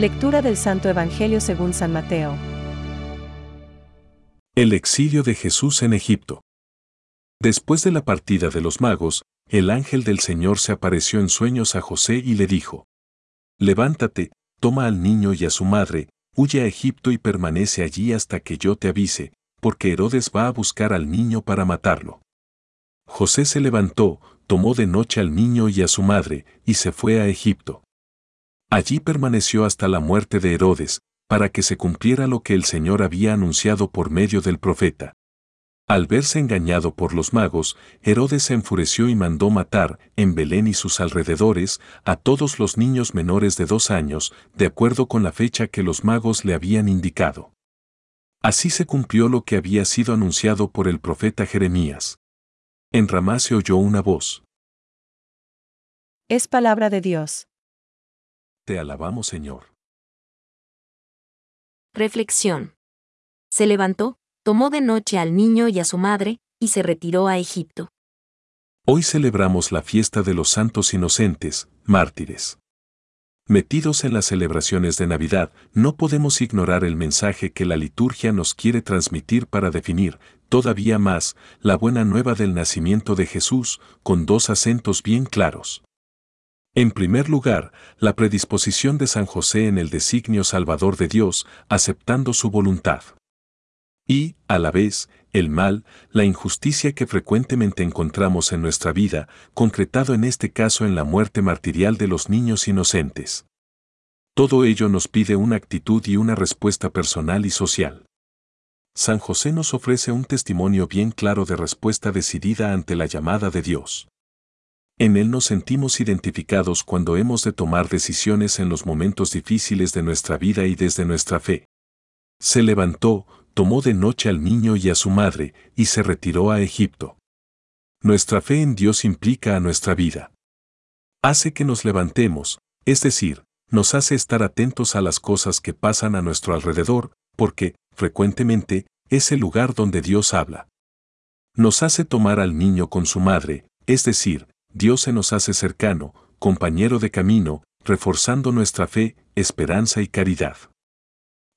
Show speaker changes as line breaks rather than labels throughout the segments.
Lectura del Santo Evangelio según San Mateo.
El exilio de Jesús en Egipto. Después de la partida de los magos, el ángel del Señor se apareció en sueños a José y le dijo, Levántate, toma al niño y a su madre, huye a Egipto y permanece allí hasta que yo te avise, porque Herodes va a buscar al niño para matarlo. José se levantó, tomó de noche al niño y a su madre, y se fue a Egipto. Allí permaneció hasta la muerte de Herodes, para que se cumpliera lo que el Señor había anunciado por medio del profeta. Al verse engañado por los magos, Herodes se enfureció y mandó matar, en Belén y sus alrededores, a todos los niños menores de dos años, de acuerdo con la fecha que los magos le habían indicado. Así se cumplió lo que había sido anunciado por el profeta Jeremías. En Ramá se oyó una voz.
Es palabra de Dios.
Te alabamos, Señor.
Reflexión. Se levantó, tomó de noche al niño y a su madre, y se retiró a Egipto.
Hoy celebramos la fiesta de los santos inocentes, mártires. Metidos en las celebraciones de Navidad, no podemos ignorar el mensaje que la liturgia nos quiere transmitir para definir, todavía más, la buena nueva del nacimiento de Jesús, con dos acentos bien claros. En primer lugar, la predisposición de San José en el designio salvador de Dios, aceptando su voluntad. Y, a la vez, el mal, la injusticia que frecuentemente encontramos en nuestra vida, concretado en este caso en la muerte martirial de los niños inocentes. Todo ello nos pide una actitud y una respuesta personal y social. San José nos ofrece un testimonio bien claro de respuesta decidida ante la llamada de Dios. En Él nos sentimos identificados cuando hemos de tomar decisiones en los momentos difíciles de nuestra vida y desde nuestra fe. Se levantó, tomó de noche al niño y a su madre, y se retiró a Egipto. Nuestra fe en Dios implica a nuestra vida. Hace que nos levantemos, es decir, nos hace estar atentos a las cosas que pasan a nuestro alrededor, porque, frecuentemente, es el lugar donde Dios habla. Nos hace tomar al niño con su madre, es decir, Dios se nos hace cercano, compañero de camino, reforzando nuestra fe, esperanza y caridad.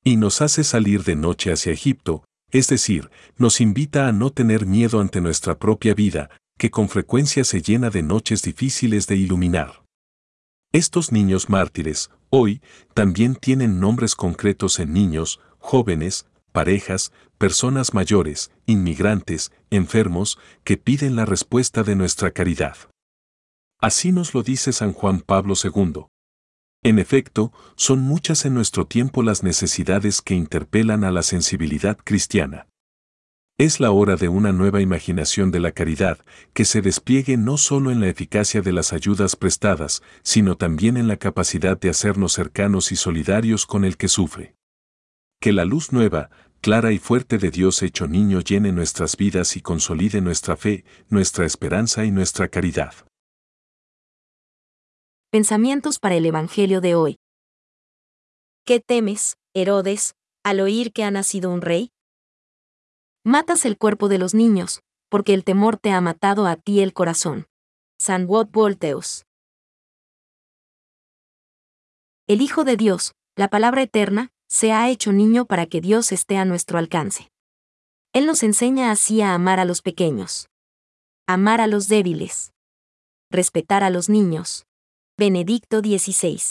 Y nos hace salir de noche hacia Egipto, es decir, nos invita a no tener miedo ante nuestra propia vida, que con frecuencia se llena de noches difíciles de iluminar. Estos niños mártires, hoy, también tienen nombres concretos en niños, jóvenes, parejas, personas mayores, inmigrantes, enfermos, que piden la respuesta de nuestra caridad. Así nos lo dice San Juan Pablo II. En efecto, son muchas en nuestro tiempo las necesidades que interpelan a la sensibilidad cristiana. Es la hora de una nueva imaginación de la caridad que se despliegue no solo en la eficacia de las ayudas prestadas, sino también en la capacidad de hacernos cercanos y solidarios con el que sufre. Que la luz nueva, clara y fuerte de Dios hecho niño llene nuestras vidas y consolide nuestra fe, nuestra esperanza y nuestra caridad.
Pensamientos para el Evangelio de hoy. ¿Qué temes, Herodes, al oír que ha nacido un rey? Matas el cuerpo de los niños, porque el temor te ha matado a ti el corazón. San Wot Volteus. El Hijo de Dios, la palabra eterna, se ha hecho niño para que Dios esté a nuestro alcance. Él nos enseña así a amar a los pequeños. Amar a los débiles. Respetar a los niños Benedicto XVI.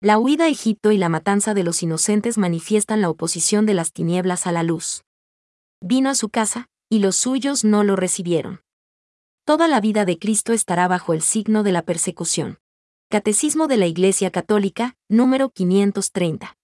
La huida a Egipto y la matanza de los inocentes manifiestan la oposición de las tinieblas a la luz. Vino a su casa, y los suyos no lo recibieron. Toda la vida de Cristo estará bajo el signo de la persecución. Catecismo de la Iglesia Católica, número 530.